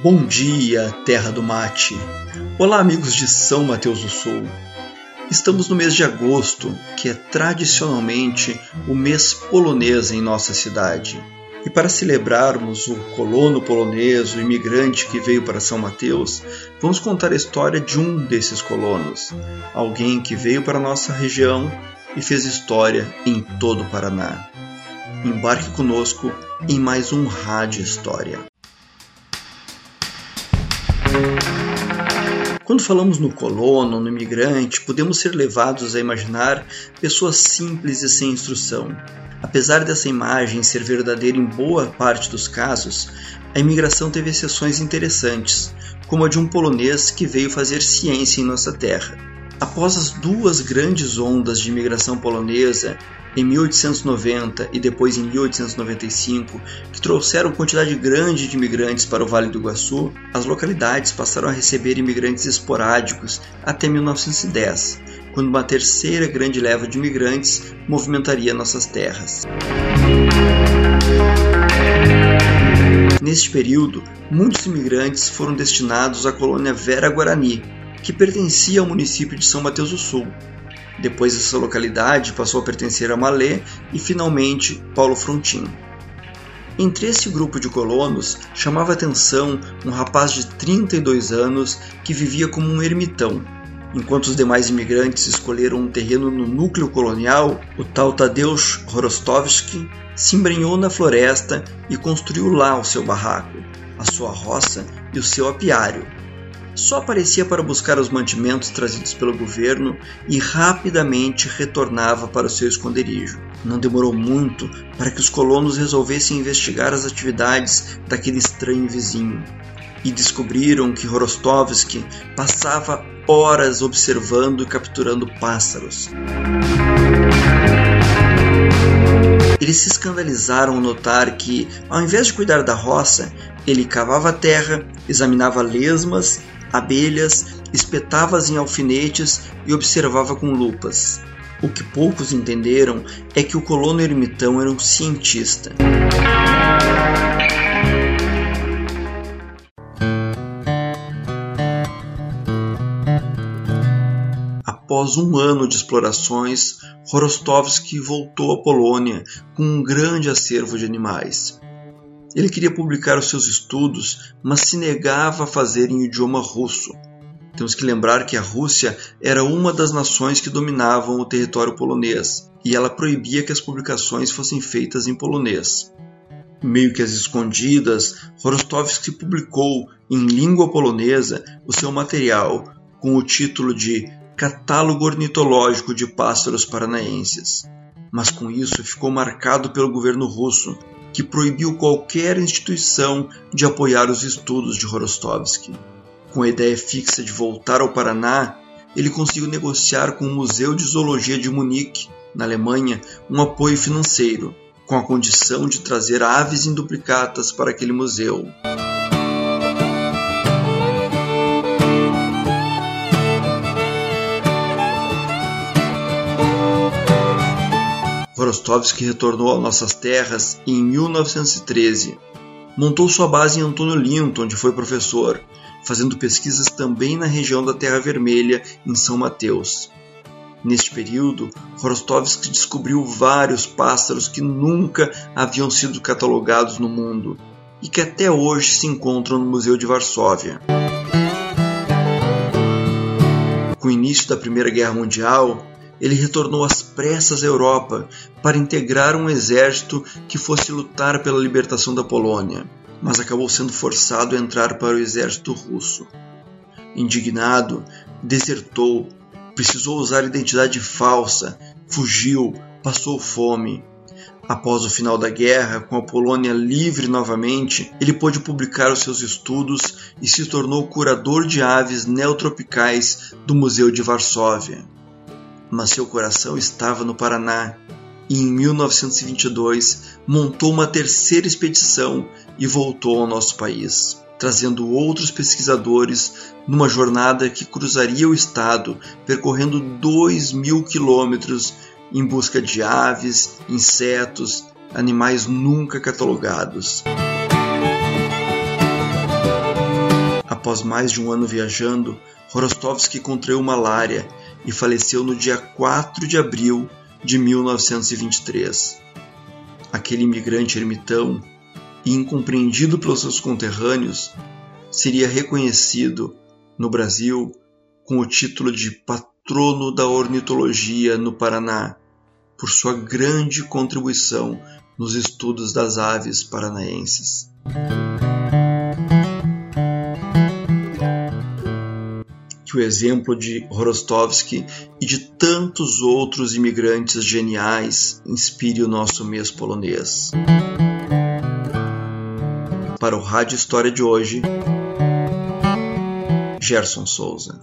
Bom dia, terra do mate. Olá, amigos de São Mateus do Sul. Estamos no mês de agosto, que é tradicionalmente o mês polonês em nossa cidade. E para celebrarmos o colono polonês, o imigrante que veio para São Mateus, vamos contar a história de um desses colonos, alguém que veio para nossa região e fez história em todo o Paraná. Embarque conosco em mais um Rádio História. Quando falamos no colono, no imigrante, podemos ser levados a imaginar pessoas simples e sem instrução. Apesar dessa imagem ser verdadeira em boa parte dos casos, a imigração teve exceções interessantes, como a de um polonês que veio fazer ciência em nossa terra. Após as duas grandes ondas de imigração polonesa, em 1890 e depois em 1895, que trouxeram quantidade grande de imigrantes para o Vale do Iguaçu, as localidades passaram a receber imigrantes esporádicos até 1910, quando uma terceira grande leva de imigrantes movimentaria nossas terras. Neste período, muitos imigrantes foram destinados à colônia Vera Guarani, que pertencia ao município de São Mateus do Sul. Depois essa localidade passou a pertencer a Malê e finalmente Paulo Frontin. Entre esse grupo de colonos chamava atenção um rapaz de 32 anos que vivia como um ermitão. Enquanto os demais imigrantes escolheram um terreno no núcleo colonial, o tal Tadeusz Horostovski se embrenhou na floresta e construiu lá o seu barraco, a sua roça e o seu apiário, só aparecia para buscar os mantimentos trazidos pelo governo e rapidamente retornava para o seu esconderijo. Não demorou muito para que os colonos resolvessem investigar as atividades daquele estranho vizinho e descobriram que Horostovsky passava horas observando e capturando pássaros. Eles se escandalizaram ao notar que, ao invés de cuidar da roça, ele cavava terra, examinava lesmas abelhas, espetava-as em alfinetes e observava com lupas. O que poucos entenderam é que o colono ermitão era um cientista. Após um ano de explorações, Horostovsky voltou à Polônia com um grande acervo de animais. Ele queria publicar os seus estudos, mas se negava a fazer em idioma russo. Temos que lembrar que a Rússia era uma das nações que dominavam o território polonês e ela proibia que as publicações fossem feitas em polonês. Meio que às escondidas, Horostovsky publicou em língua polonesa o seu material com o título de Catálogo Ornitológico de Pássaros Paranaenses. Mas com isso ficou marcado pelo governo russo, que proibiu qualquer instituição de apoiar os estudos de Horostovsky. Com a ideia fixa de voltar ao Paraná, ele conseguiu negociar com o Museu de Zoologia de Munique, na Alemanha, um apoio financeiro, com a condição de trazer aves induplicatas para aquele museu. Rostovski retornou a nossas terras em 1913. Montou sua base em Antônio Linton, onde foi professor, fazendo pesquisas também na região da Terra Vermelha, em São Mateus. Neste período, Rostovski descobriu vários pássaros que nunca haviam sido catalogados no mundo e que até hoje se encontram no Museu de Varsóvia. Com o início da Primeira Guerra Mundial, ele retornou às pressas à Europa para integrar um exército que fosse lutar pela libertação da Polônia, mas acabou sendo forçado a entrar para o exército russo. Indignado, desertou, precisou usar identidade falsa, fugiu, passou fome. Após o final da guerra, com a Polônia livre novamente, ele pôde publicar os seus estudos e se tornou curador de aves neotropicais do Museu de Varsóvia. Mas seu coração estava no Paraná e em 1922 montou uma terceira expedição e voltou ao nosso país, trazendo outros pesquisadores numa jornada que cruzaria o estado, percorrendo 2 mil quilômetros em busca de aves, insetos, animais nunca catalogados. Após mais de um ano viajando, Horostovsky contraiu malária e faleceu no dia 4 de abril de 1923. Aquele imigrante ermitão, incompreendido pelos seus conterrâneos, seria reconhecido no Brasil com o título de patrono da ornitologia no Paraná, por sua grande contribuição nos estudos das aves paranaenses. Que o exemplo de Horostovsky e de tantos outros imigrantes geniais inspire o nosso mês polonês. Para o Rádio História de hoje, Gerson Souza.